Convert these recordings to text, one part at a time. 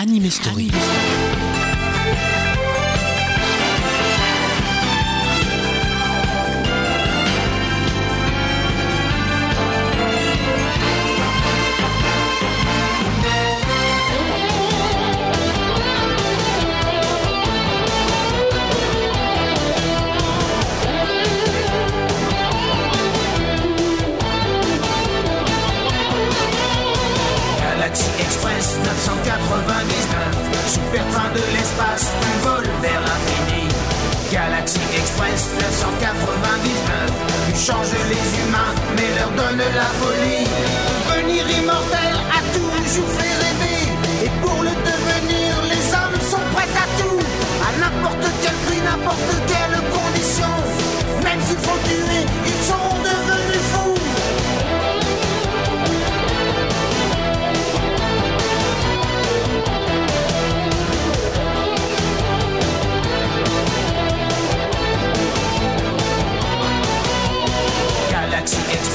Anime Story.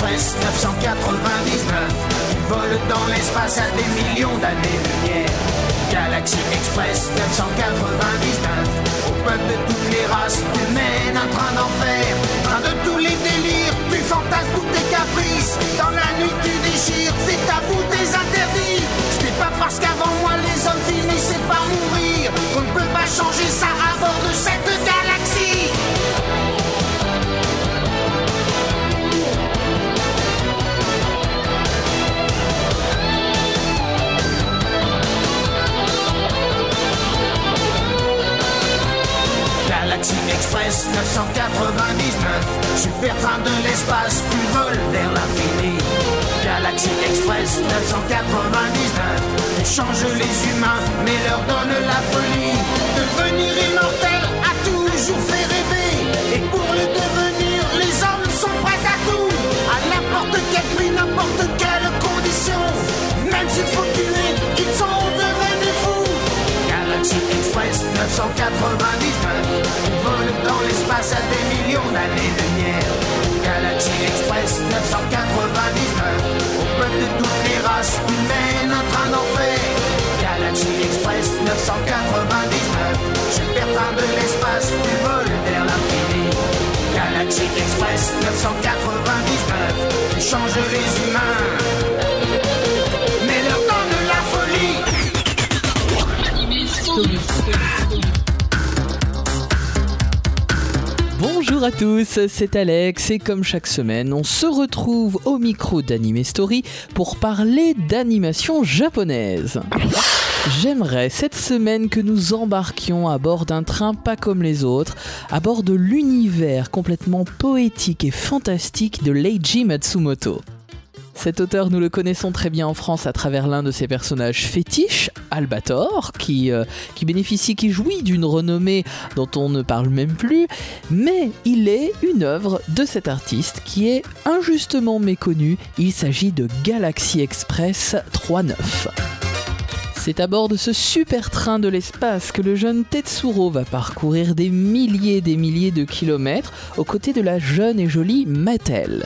Express 999 Tu voles dans l'espace à des millions d'années-lumière. Galaxy Express 999 Au peuple de toutes les races Tu mènes un train d'enfer Train de tous les délires Tu fantasmes tous tes caprices Dans la nuit tu déchires Tes tabous, tes interdits. Ce n'est pas parce qu'avant moi les hommes finissaient par mourir Qu'on ne peut pas changer ça à bord de cette galaxie mais leur donne la folie. Devenir immortel a toujours fait rêver. Et pour le devenir, les hommes sont prêts à tout. À n'importe quel prix, n'importe quelle condition. Même s'il faut tuer, ils sont devenus fous. Galaxy Express 999 Tu voles dans l'espace à des millions d'années-lumière Galaxy Express 999 Au peuple de toutes les races Tu mènes un train Galaxy Express 999 Super train de l'espace Tu voles vers l'infini. Galaxy Express 999 Tu changes les humains. Mais leur donne la folie. Bonjour à tous, c'est Alex et comme chaque semaine, on se retrouve au micro d'Anime Story pour parler d'animation japonaise. J'aimerais cette semaine que nous embarquions à bord d'un train pas comme les autres, à bord de l'univers complètement poétique et fantastique de Leiji Matsumoto. Cet auteur, nous le connaissons très bien en France à travers l'un de ses personnages fétiches, Albator, qui, euh, qui bénéficie, qui jouit d'une renommée dont on ne parle même plus, mais il est une œuvre de cet artiste qui est injustement méconnue. Il s'agit de Galaxy Express 39. C'est à bord de ce super train de l'espace que le jeune Tetsuro va parcourir des milliers et des milliers de kilomètres aux côtés de la jeune et jolie Mattel.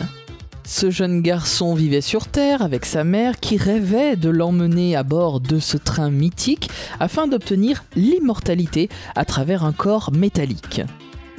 Ce jeune garçon vivait sur Terre avec sa mère qui rêvait de l'emmener à bord de ce train mythique afin d'obtenir l'immortalité à travers un corps métallique.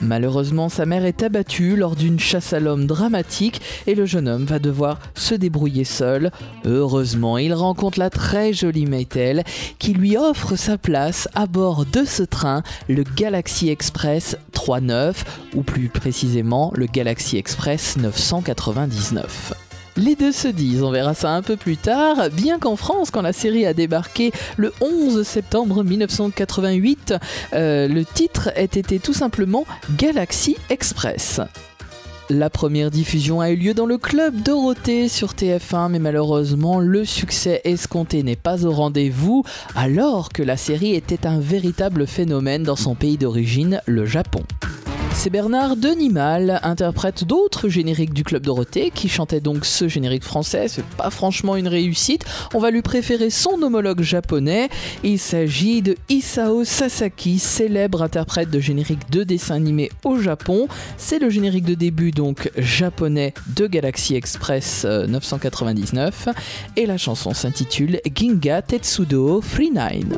Malheureusement, sa mère est abattue lors d'une chasse à l'homme dramatique et le jeune homme va devoir se débrouiller seul. Heureusement, il rencontre la très jolie Maytel qui lui offre sa place à bord de ce train, le Galaxy Express 39 ou plus précisément le Galaxy Express 999. Les deux se disent, on verra ça un peu plus tard, bien qu'en France, quand la série a débarqué le 11 septembre 1988, euh, le titre ait été tout simplement Galaxy Express. La première diffusion a eu lieu dans le club Dorothée sur TF1, mais malheureusement le succès escompté n'est pas au rendez-vous, alors que la série était un véritable phénomène dans son pays d'origine, le Japon. C'est Bernard Denimal, interprète d'autres génériques du Club Dorothée, qui chantait donc ce générique français. C'est pas franchement une réussite. On va lui préférer son homologue japonais. Il s'agit de Isao Sasaki, célèbre interprète de générique de dessin animé au Japon. C'est le générique de début donc japonais de Galaxy Express 999 euh, et la chanson s'intitule Ginga Tetsudo Free Nine.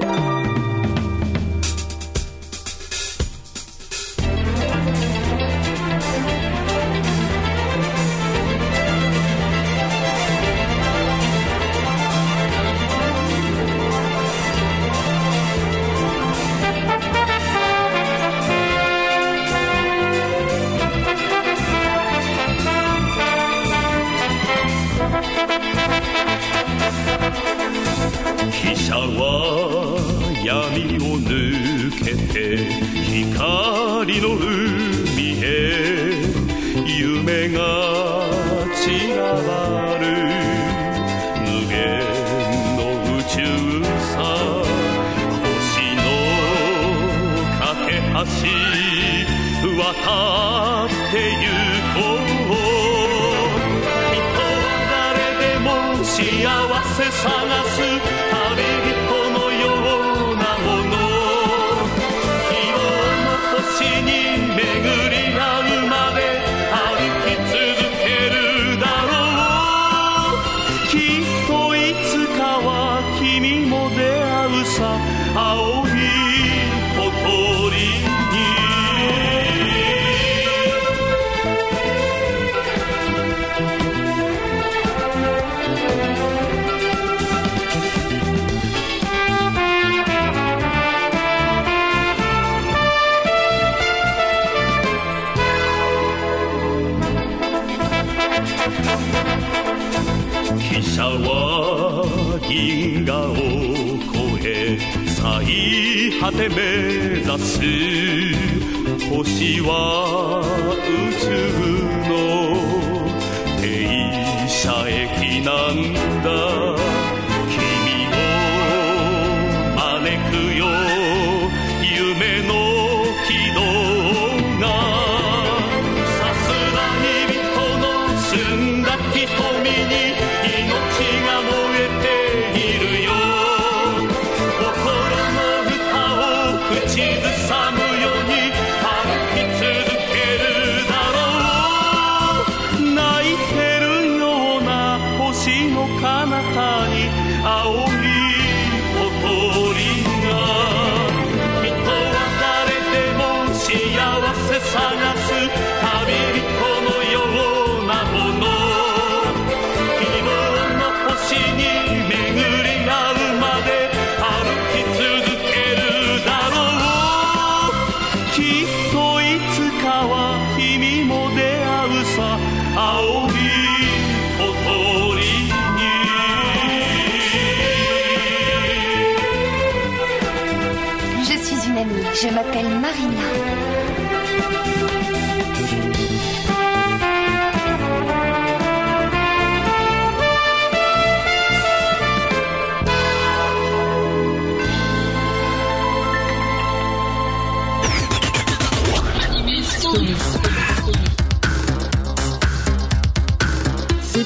Je m'appelle Marina.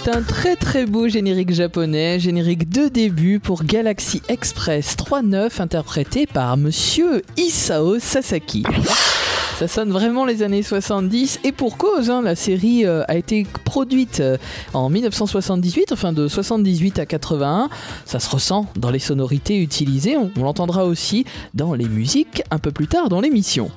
C'est un très très beau générique japonais, générique de début pour Galaxy Express 3.9 interprété par monsieur Isao Sasaki. Ça sonne vraiment les années 70 et pour cause, hein, la série euh, a été produite euh, en 1978, enfin de 78 à 81. Ça se ressent dans les sonorités utilisées, on, on l'entendra aussi dans les musiques un peu plus tard dans l'émission.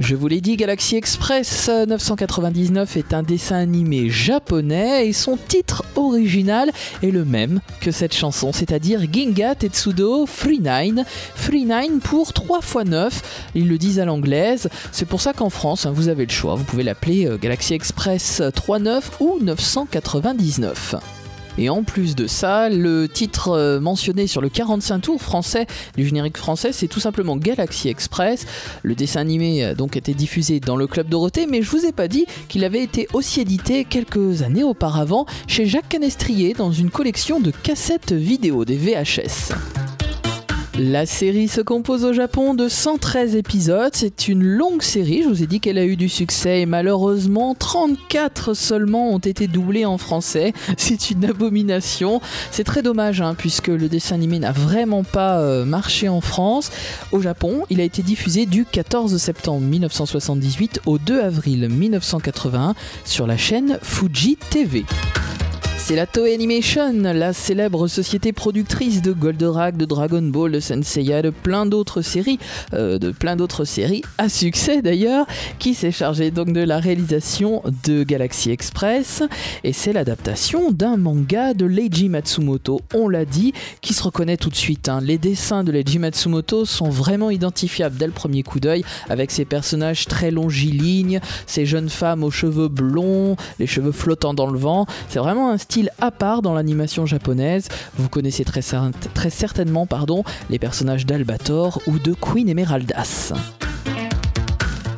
Je vous l'ai dit, Galaxy Express 999 est un dessin animé japonais et son titre original est le même que cette chanson, c'est-à-dire Ginga Tetsudo Free Nine. Free Nine pour 3 x 9, ils le disent à l'anglaise. C'est pour ça qu'en France, hein, vous avez le choix, vous pouvez l'appeler euh, Galaxy Express 39 ou 999. Et en plus de ça, le titre euh, mentionné sur le 45 tours français du générique français, c'est tout simplement Galaxy Express. Le dessin animé a donc été diffusé dans le Club Dorothée, mais je vous ai pas dit qu'il avait été aussi édité quelques années auparavant chez Jacques Canestrier dans une collection de cassettes vidéo, des VHS. La série se compose au Japon de 113 épisodes. C'est une longue série. Je vous ai dit qu'elle a eu du succès et malheureusement 34 seulement ont été doublés en français. C'est une abomination. C'est très dommage hein, puisque le dessin animé n'a vraiment pas euh, marché en France. Au Japon, il a été diffusé du 14 septembre 1978 au 2 avril 1981 sur la chaîne Fuji TV. C'est la Toei Animation, la célèbre société productrice de Goldorak, de Dragon Ball, de Senseiya, de plein d'autres séries, euh, de plein d'autres séries à succès d'ailleurs, qui s'est chargée donc de la réalisation de Galaxy Express. Et c'est l'adaptation d'un manga de Leiji Matsumoto, on l'a dit, qui se reconnaît tout de suite. hein. Les dessins de Leiji Matsumoto sont vraiment identifiables dès le premier coup d'œil, avec ses personnages très longilignes, ces jeunes femmes aux cheveux blonds, les cheveux flottants dans le vent. C'est vraiment un style à part dans l'animation japonaise. Vous connaissez très, cer- très certainement pardon, les personnages d'Albator ou de Queen Emeraldas.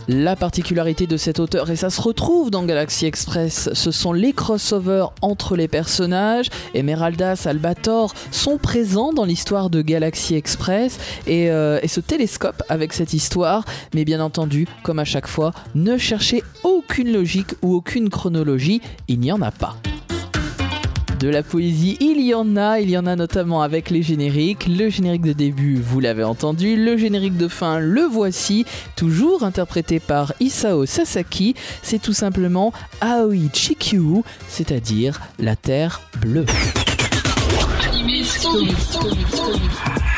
La particularité de cet auteur, et ça se retrouve dans Galaxy Express, ce sont les crossovers entre les personnages. Emeraldas, Albator sont présents dans l'histoire de Galaxy Express et, euh, se télescope avec cette histoire. Mais bien entendu, comme à chaque fois, ne cherchez aucune logique ou aucune chronologie, il n'y en a pas. De la poésie, il y en a, il y en a notamment avec les génériques. Le générique de début, vous l'avez entendu, le générique de fin, le voici, toujours interprété par Isao Sasaki. C'est tout simplement Aoi Chikyu, c'est-à-dire la terre bleue. 目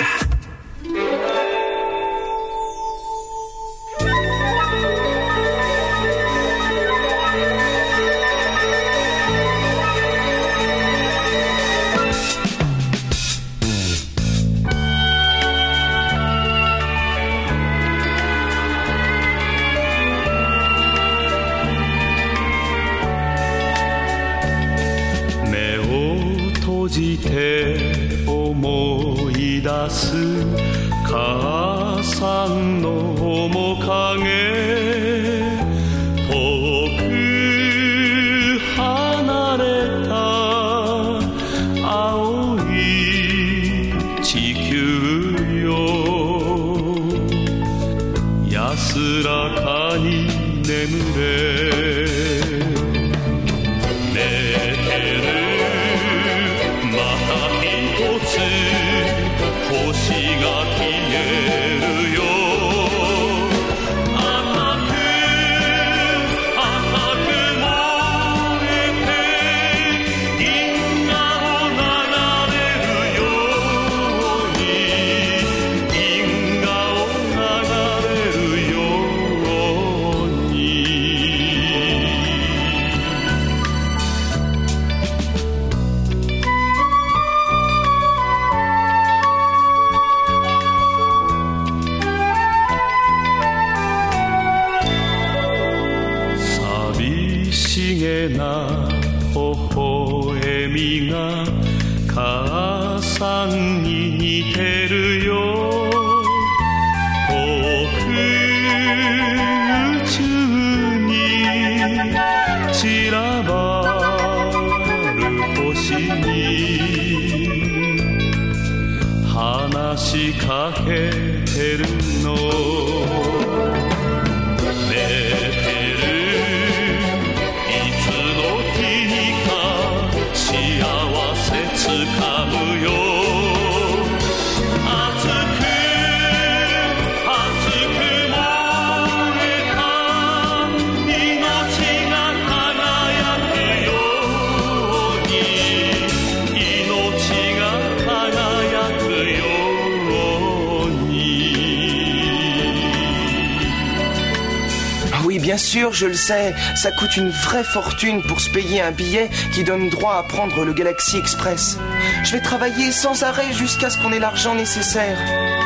Je le sais. Ça coûte une vraie fortune pour se payer un billet qui donne droit à prendre le Galaxy Express. Je vais travailler sans arrêt jusqu'à ce qu'on ait l'argent nécessaire.「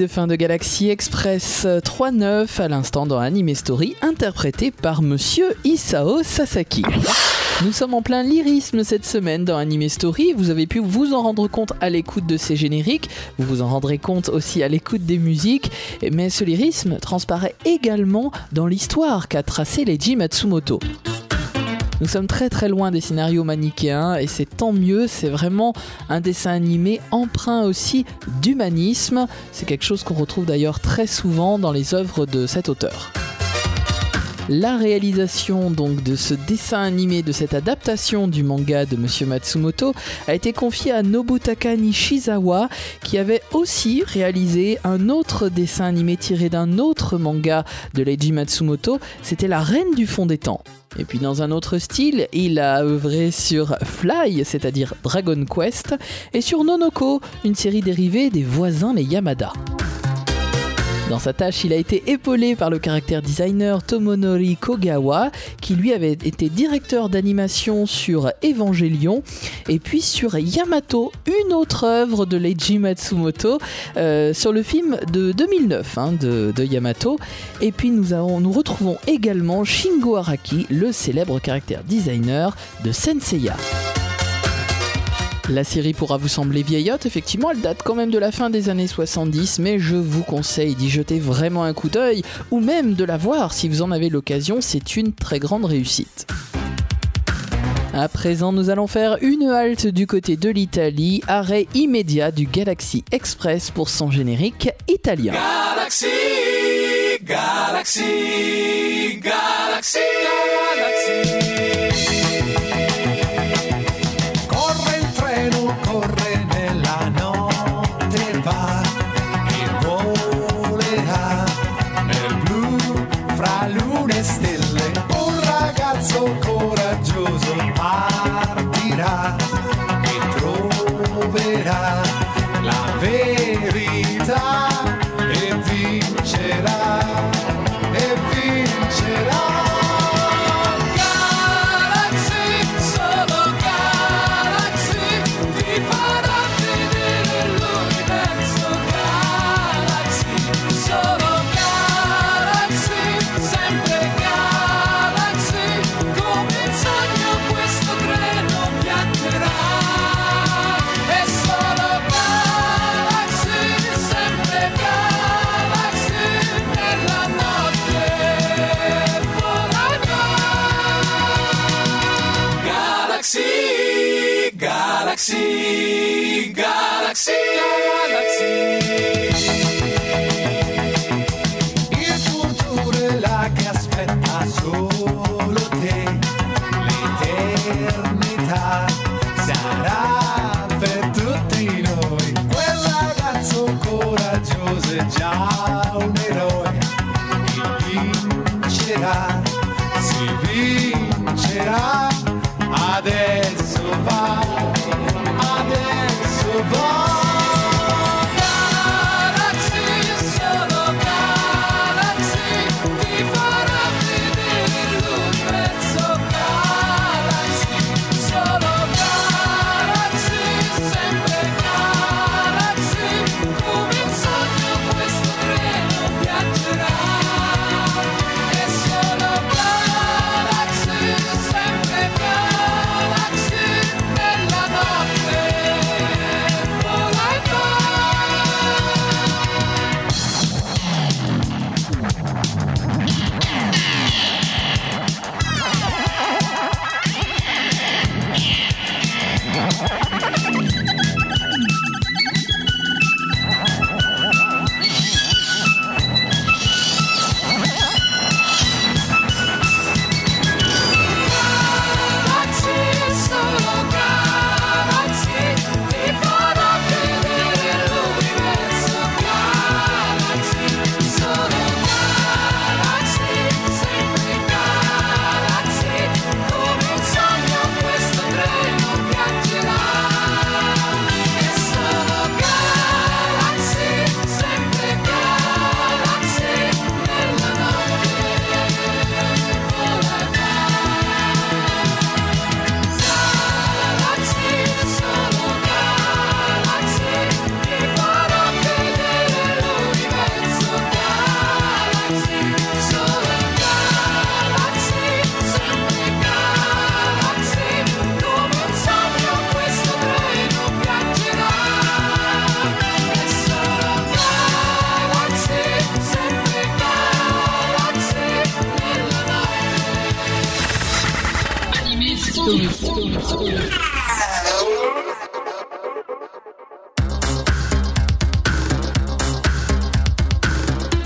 de fin de Galaxy Express 3.9 à l'instant dans Anime Story, interprété par Monsieur Isao Sasaki. Nous sommes en plein lyrisme cette semaine dans Anime Story. Vous avez pu vous en rendre compte à l'écoute de ces génériques. Vous vous en rendrez compte aussi à l'écoute des musiques. Mais ce lyrisme transparaît également dans l'histoire qu'a tracée Leiji Matsumoto. Nous sommes très très loin des scénarios manichéens et c'est tant mieux, c'est vraiment un dessin animé empreint aussi d'humanisme. C'est quelque chose qu'on retrouve d'ailleurs très souvent dans les œuvres de cet auteur. La réalisation donc de ce dessin animé, de cette adaptation du manga de Monsieur Matsumoto, a été confiée à Nobutaka Nishizawa, qui avait aussi réalisé un autre dessin animé tiré d'un autre manga de Leiji Matsumoto. C'était La Reine du Fond des Temps. Et puis dans un autre style, il a œuvré sur Fly, c'est-à-dire Dragon Quest, et sur Nonoko, une série dérivée des voisins les Yamada. Dans sa tâche, il a été épaulé par le caractère designer Tomonori Kogawa, qui lui avait été directeur d'animation sur Evangelion, et puis sur Yamato, une autre œuvre de Leiji Matsumoto, euh, sur le film de 2009 hein, de, Yamato. Et puis nous, nous retrouvons également Shingo Araki, le célèbre caractère designer de Senseiya. La série pourra vous sembler vieillotte, effectivement, elle date quand même de la fin des années 70, mais je vous conseille d'y jeter vraiment un coup d'œil, ou même de la voir si vous en avez l'occasion, c'est une très grande réussite. À présent, nous allons faire une halte du côté de l'Italie, arrêt immédiat du Galaxy Express pour son générique italien. Galaxy, Galaxy, Galaxy, Galaxy. Galaxy,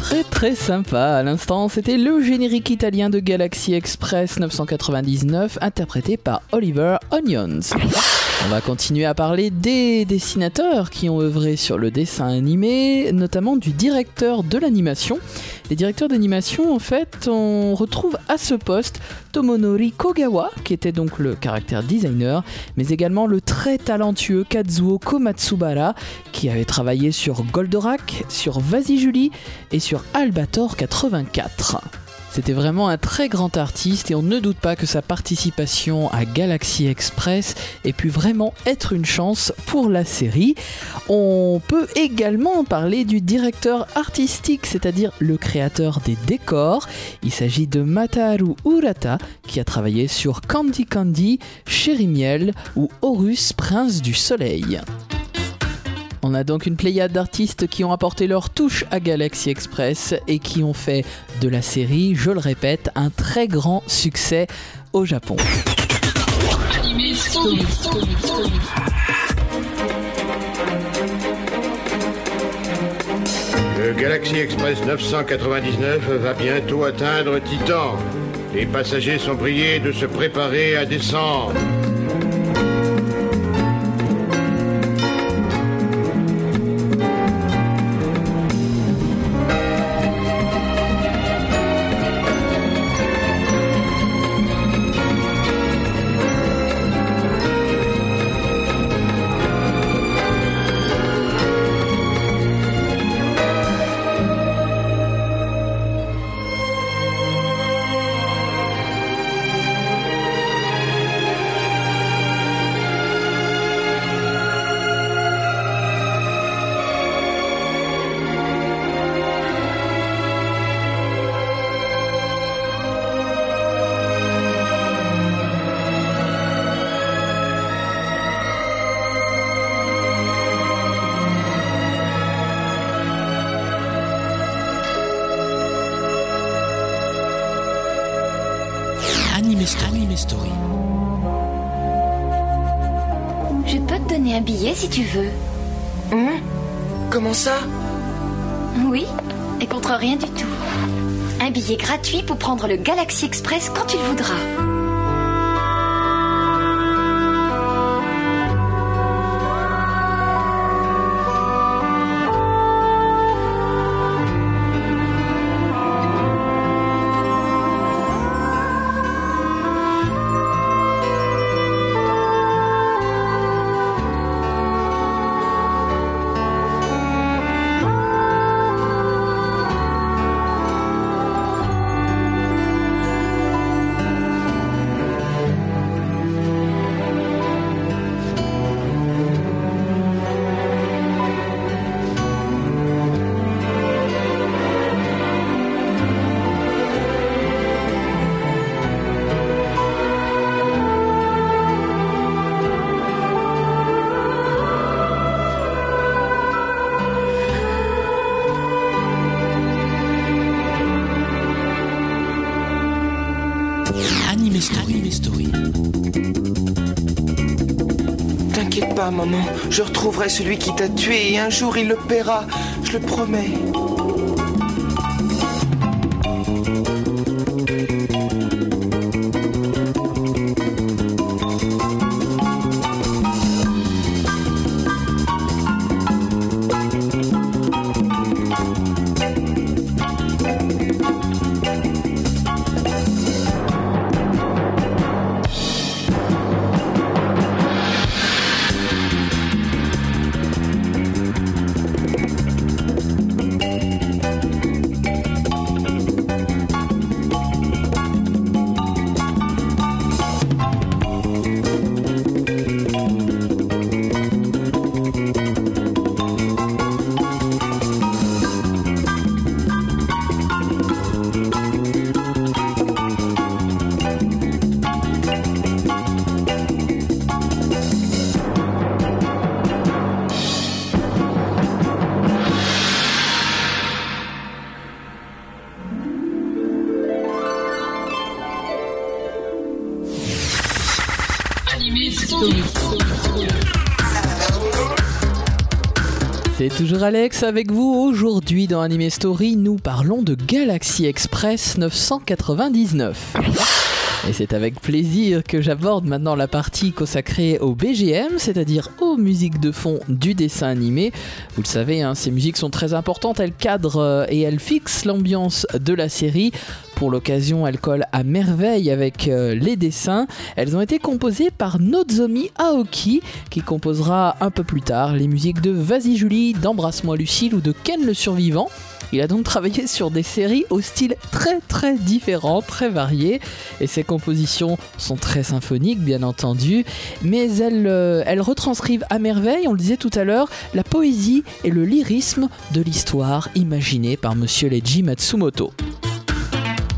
Très très sympa. À l'instant, c'était le générique italien de Galaxy Express 999 interprété par Oliver Onions. On va continuer à parler des dessinateurs qui ont œuvré sur le dessin animé, notamment du directeur de l'animation. Les directeurs d'animation, en fait, on retrouve à ce poste Tomonori Kogawa, qui était donc le caractère designer, mais également le très talentueux Kazuo Komatsubara, qui avait travaillé sur Goldorak, sur Vas-y Julie et sur Albator 84. C'était vraiment un très grand artiste et on ne doute pas que sa participation à Galaxy Express ait pu vraiment être une chance pour la série. On peut également parler du directeur artistique, c'est-à-dire le créateur des décors. Il s'agit de Mataharu Urata qui a travaillé sur Candy Candy, Chéri Miel ou Horus, Prince du Soleil. On a donc une pléiade d'artistes qui ont apporté leur touche à Galaxy Express et qui ont fait de la série, je le répète, un très grand succès au Japon. Le Galaxy Express 999 va bientôt atteindre Titan. Les passagers sont priés de se préparer à descendre. Tu veux. Hum Comment ça? Oui, et contre rien du tout. Un billet gratuit pour prendre le Galaxy Express quand tu le voudras. Maman. Je retrouverai celui qui t'a tué et un jour il le paiera. Je le promets. Alex avec vous. Aujourd'hui dans Anime Story, nous parlons de Galaxy Express 999. Et c'est avec plaisir que j'aborde maintenant la partie consacrée au BGM, c'est-à-dire aux musiques de fond du dessin animé. Vous le savez, hein, ces musiques sont très importantes, elles cadrent euh, et elles fixent l'ambiance de la série. Pour l'occasion, elles collent à merveille avec euh, les dessins. Elles ont été composées par Nozomi Aoki, qui composera un peu plus tard les musiques de Vas-y Julie, d'Embrasse-moi Lucille ou de Ken le Survivant. Il a donc travaillé sur des séries au style très très différent, très varié, et ses compositions sont très symphoniques bien entendu, mais elles, euh, elles retranscrivent à merveille, on le disait tout à l'heure, la poésie et le lyrisme de l'histoire imaginée par Monsieur Leiji Matsumoto.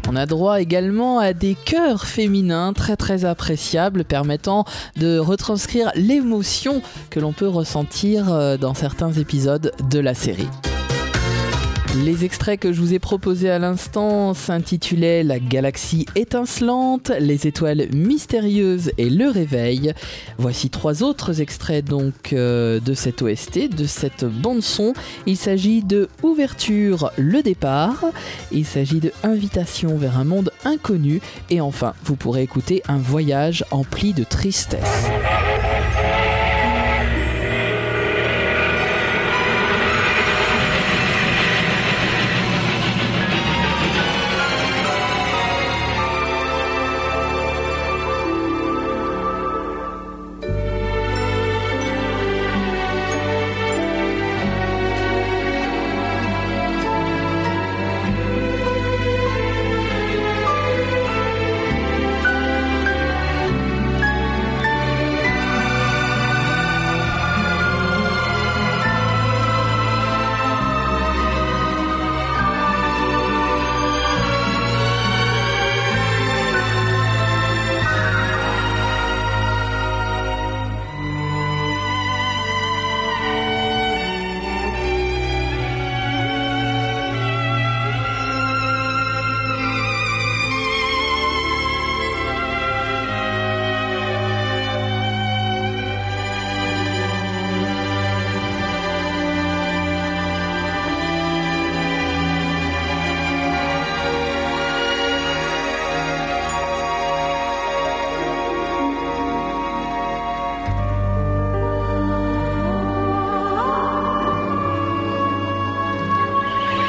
On a droit également à des chœurs féminins très très appréciables permettant de retranscrire l'émotion que l'on peut ressentir euh, dans certains épisodes de la série. Les extraits que je vous ai proposés à l'instant s'intitulaient La galaxie étincelante, Les étoiles mystérieuses et Le réveil. Voici trois autres extraits donc euh, de cette OST, de cette bande son. Il s'agit de Ouverture, le départ. Il s'agit de Invitation vers un monde inconnu. Et enfin, vous pourrez écouter un voyage empli de tristesse.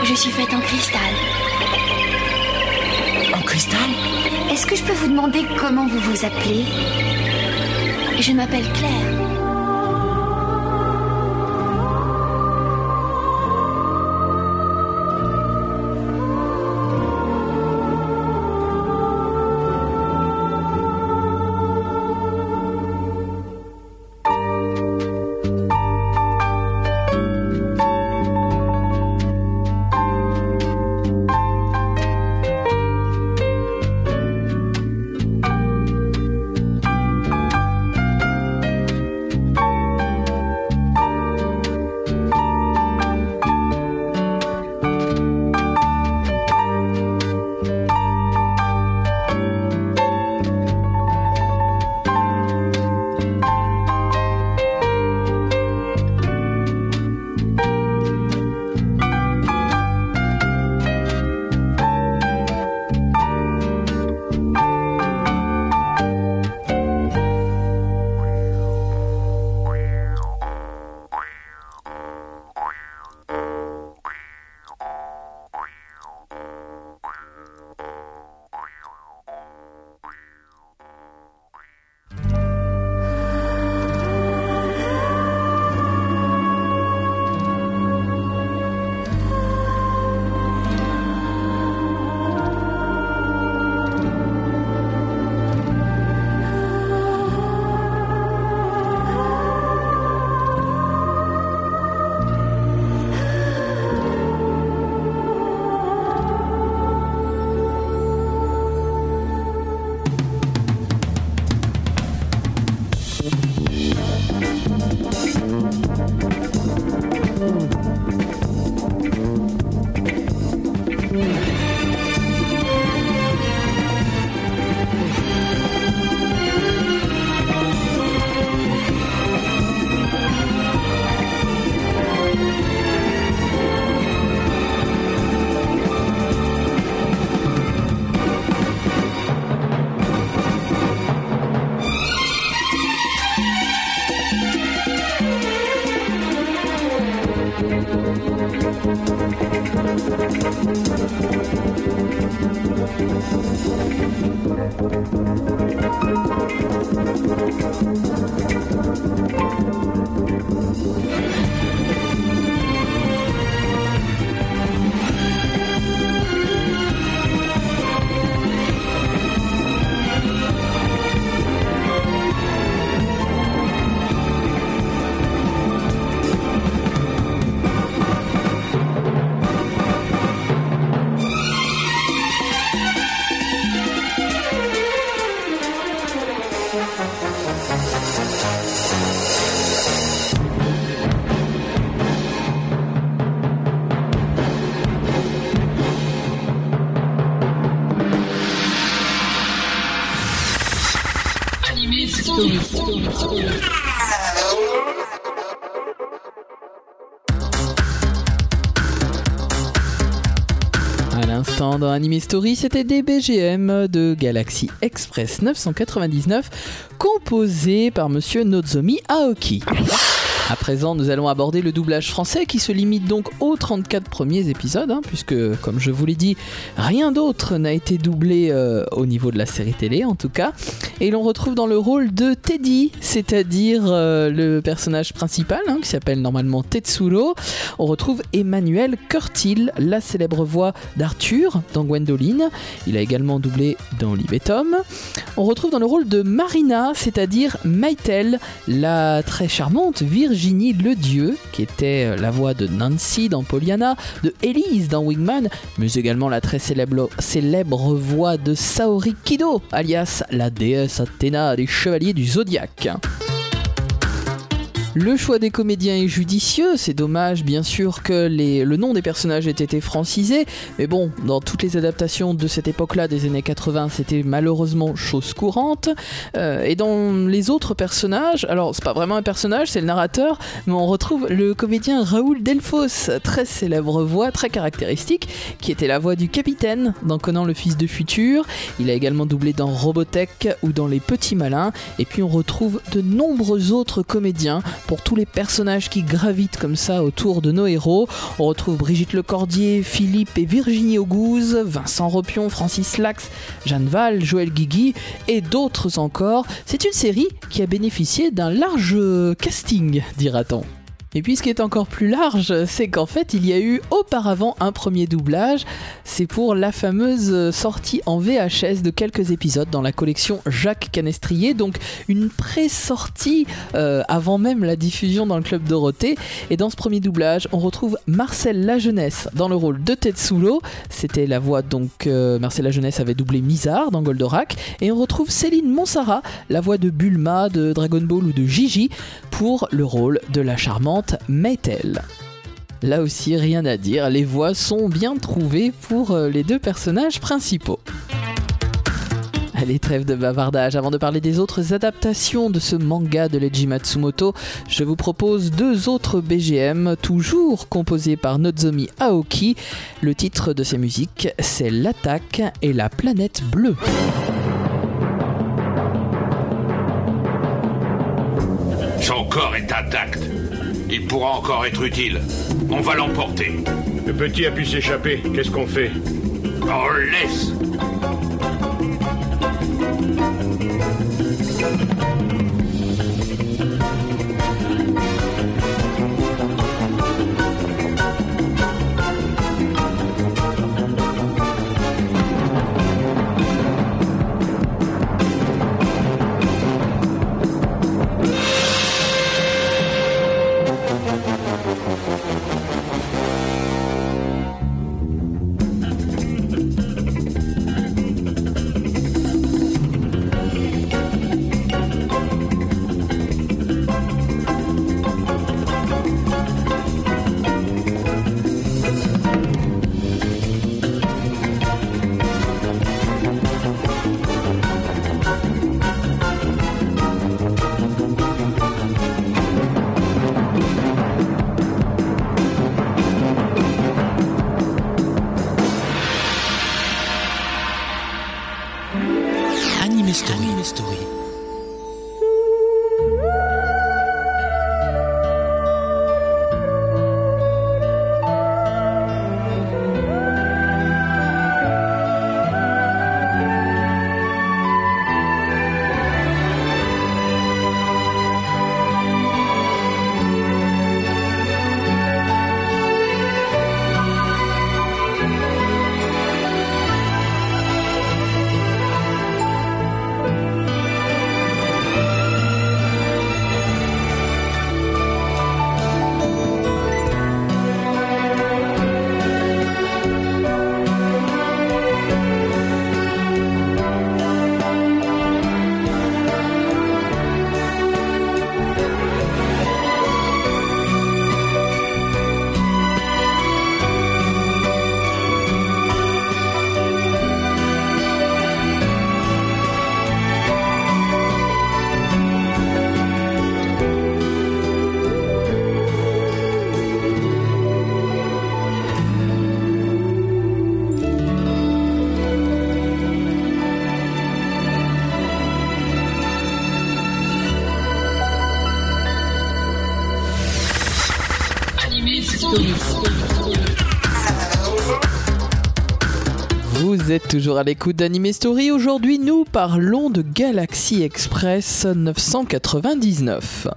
Je suis faite en cristal. En cristal? Est-ce que je peux vous demander comment vous vous appelez? Je m'appelle Claire. Anime Story, c'était des BGM de Galaxy Express 999 composés par monsieur Nozomi Aoki. À présent, nous allons aborder le doublage français qui se limite donc aux 34 premiers épisodes, hein, puisque, comme je vous l'ai dit, rien d'autre n'a été doublé euh, au niveau de la série télé en tout cas. Et l'on retrouve dans le rôle de Teddy, c'est-à-dire euh, le personnage principal, hein, qui s'appelle normalement Tetsuro. On retrouve Emmanuel Curtil, la célèbre voix d'Arthur dans Gwendoline. Il a également doublé dans Tom. On retrouve dans le rôle de Marina, c'est-à-dire Maïtel, la très charmante Virginie Ledieu, qui était la voix de Nancy dans Pollyanna, de Elise dans Wingman, mais également la très célèbre, célèbre voix de Saori Kido, alias la déesse Athéna des Chevaliers du Zodiaque. Le choix des comédiens est judicieux, c'est dommage bien sûr que le nom des personnages ait été francisé, mais bon, dans toutes les adaptations de cette époque-là, des années 80, c'était malheureusement chose courante. Euh, et dans les autres personnages, alors c'est pas vraiment un personnage, c'est le narrateur, mais on retrouve le comédien Raoul Delphos, très célèbre voix, très caractéristique, qui était la voix du capitaine dans Conan le fils de futur. Il a également doublé dans Robotech ou dans Les Petits Malins, et puis on retrouve de nombreux autres comédiens pour tous les personnages qui gravitent comme ça autour de nos héros. On retrouve Brigitte Lecordier, Philippe et Virginie Auguste, Vincent Ropion, Francis Lax, Jeanne Val, Joël Guigui et d'autres encore. C'est une série qui a bénéficié d'un large casting, dira-t-on. Et puis ce qui est encore plus large, c'est qu'en fait il y a eu auparavant un premier doublage, c'est pour la fameuse sortie en VHS de quelques épisodes dans la collection Jacques Canestrier, donc une pré-sortie euh, avant même la diffusion dans le club Dorothée. Et dans ce premier doublage, on retrouve Marcel Lajeunesse dans le rôle de Tetsulo, c'était la voix donc euh, Marcel Lajeunesse avait doublé Mizar dans Goldorak, et on retrouve Céline Monsara, la voix de Bulma, de Dragon Ball ou de Gigi, pour le rôle de la charmante Maytel. Là aussi, rien à dire, les voix sont bien trouvées pour euh, les deux personnages principaux. Allez, trêve de bavardage. Avant de parler des autres adaptations de ce manga de Leiji Matsumoto, je vous propose deux autres BGM, toujours composés par Nozomi Aoki. Le titre de ces musiques, c'est L'attaque et la planète bleue. Son corps est intact. Il pourra encore être utile. On va l'emporter. Le petit a pu s'échapper. Qu'est-ce qu'on fait? On le laisse. Toujours à l'écoute d'Anime Story. Aujourd'hui, nous parlons de Galaxy Express 999.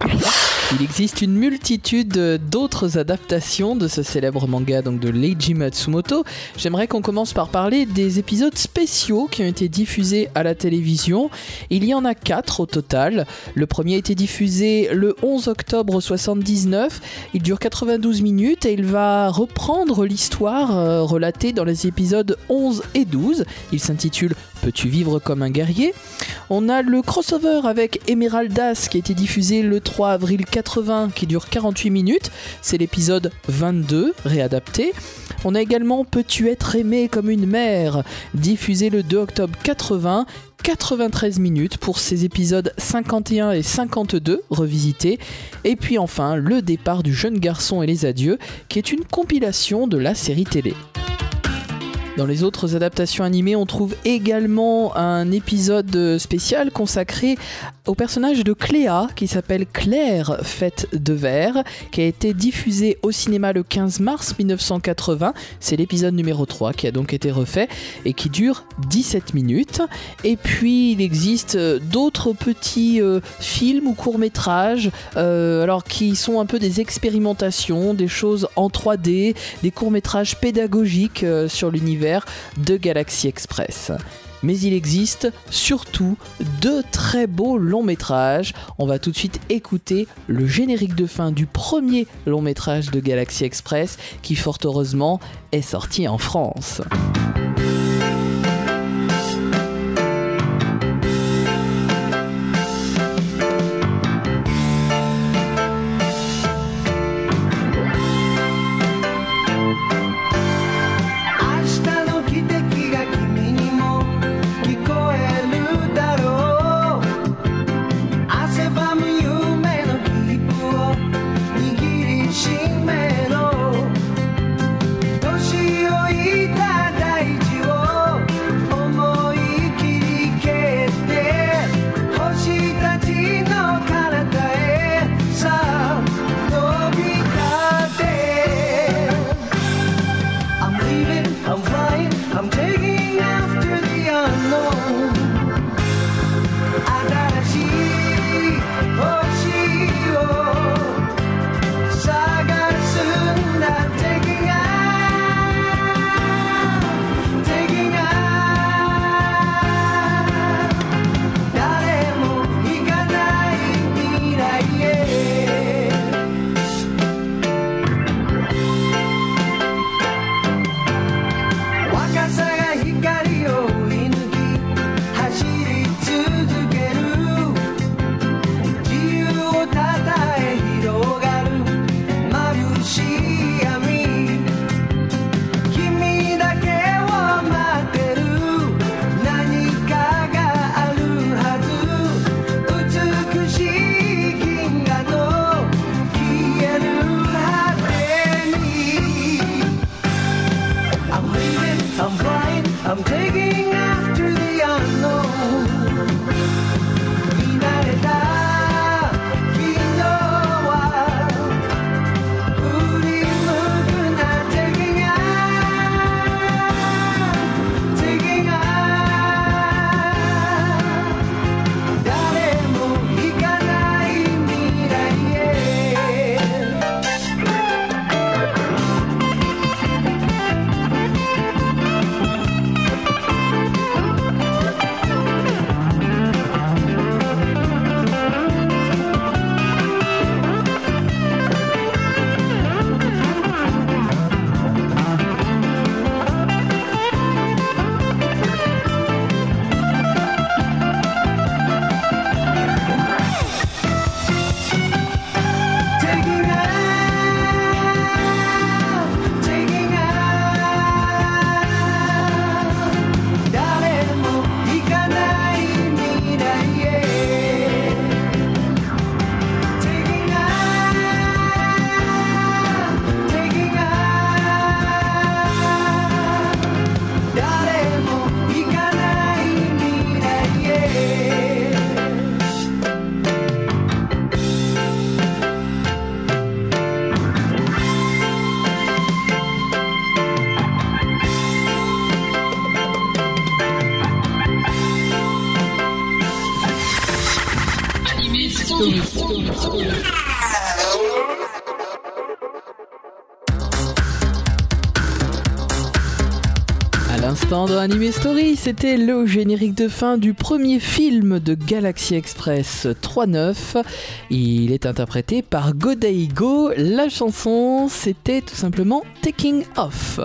Il existe une multitude d'autres adaptations de ce célèbre manga, donc de Leiji Matsumoto. J'aimerais qu'on commence par parler des épisodes spéciaux qui ont été diffusés à la télévision. Il y en a quatre au total. Le premier a été diffusé le 11 octobre 79. Il dure 92 minutes et il va reprendre l'histoire euh, relatée dans les épisodes 11 et 12. Il s'intitule Peux-tu vivre comme un guerrier? On a le crossover avec Emeraldas qui a été diffusé le 3 avril 80 qui dure 48 minutes. C'est l'épisode 22 réadapté. On a également Peux-tu être aimé comme une mère? Diffusé le 2 octobre 80 93 minutes pour ces épisodes 51 et 52 revisités. Et puis enfin, le départ du jeune garçon et les adieux, qui est une compilation de la série télé. Dans les autres adaptations animées, on trouve également un épisode spécial consacré au personnage de Cléa qui s'appelle Claire Fête de Verre, qui a été diffusé au cinéma le 15 mars 1980. C'est l'épisode numéro 3 qui a donc été refait et qui dure 17 minutes. Et puis il existe d'autres petits euh, films ou courts-métrages euh, alors qui sont un peu des expérimentations, des choses en 3D, des courts-métrages pédagogiques euh, sur l'univers de Galaxy Express. Mais il existe surtout deux très beaux longs métrages. On va tout de suite écouter le générique de fin du premier long métrage de Galaxy Express qui fort heureusement est sorti en France. Anime Story, c'était le générique de fin du premier film de Galaxy Express 3.9. Il est interprété par Godaigo. La chanson, c'était tout simplement Taking Off.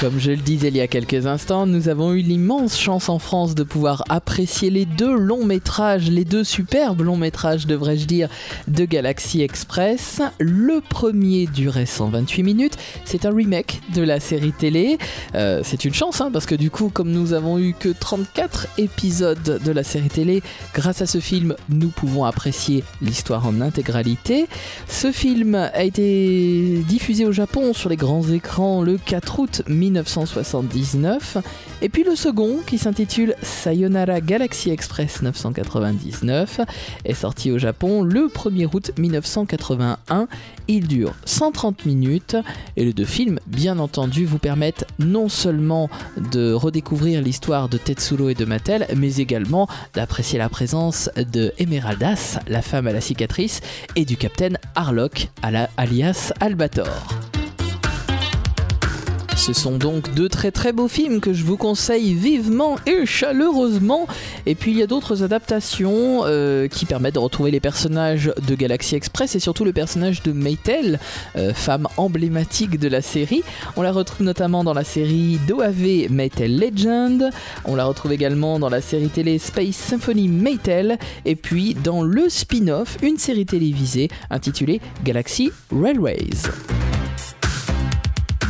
Comme je le disais il y a quelques instants, nous avons eu l'immense chance en France de pouvoir apprécier les deux longs métrages, les deux superbes longs métrages devrais-je dire, de Galaxy Express. Le premier durait 128 minutes, c'est un remake de la série télé. Euh, c'est une chance hein, parce que du coup, comme nous avons eu que 34 épisodes de la série télé, grâce à ce film, nous pouvons apprécier l'histoire en intégralité. Ce film a été diffusé au Japon sur les grands écrans le 4 août 1979. Et puis le second, qui s'intitule Sayonara Galaxy Express 999, est sorti au Japon le 1er août 1981. Il dure 130 minutes et les deux films, bien entendu, vous permettent non seulement de redécouvrir l'histoire de Tetsuro et de Mattel, mais également d'apprécier la présence de Emeraldas, la femme à la cicatrice, et du capitaine Harlock, alias Albator. Ce sont donc deux très très beaux films que je vous conseille vivement et chaleureusement. Et puis il y a d'autres adaptations euh, qui permettent de retrouver les personnages de Galaxy Express et surtout le personnage de Maytel, euh, femme emblématique de la série. On la retrouve notamment dans la série d'OAV Maytel Legend. On la retrouve également dans la série télé Space Symphony Maytel. Et puis dans le spin-off, une série télévisée intitulée Galaxy Railways.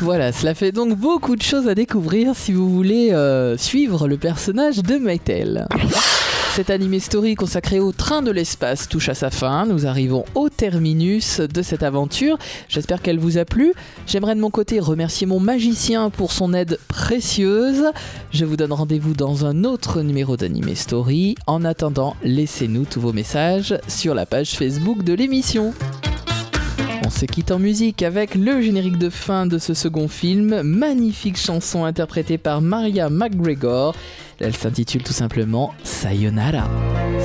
Voilà, cela fait donc beaucoup de choses à découvrir si vous voulez euh, suivre le personnage de Maytel. Cette animé story consacrée au train de l'espace touche à sa fin. Nous arrivons au terminus de cette aventure. J'espère qu'elle vous a plu. J'aimerais de mon côté remercier mon magicien pour son aide précieuse. Je vous donne rendez-vous dans un autre numéro d'animé story. En attendant, laissez-nous tous vos messages sur la page Facebook de l'émission. On se quitte en musique avec le générique de fin de ce second film, magnifique chanson interprétée par Maria McGregor. Elle s'intitule tout simplement Sayonara.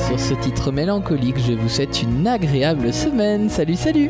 Sur ce titre mélancolique, je vous souhaite une agréable semaine. Salut, salut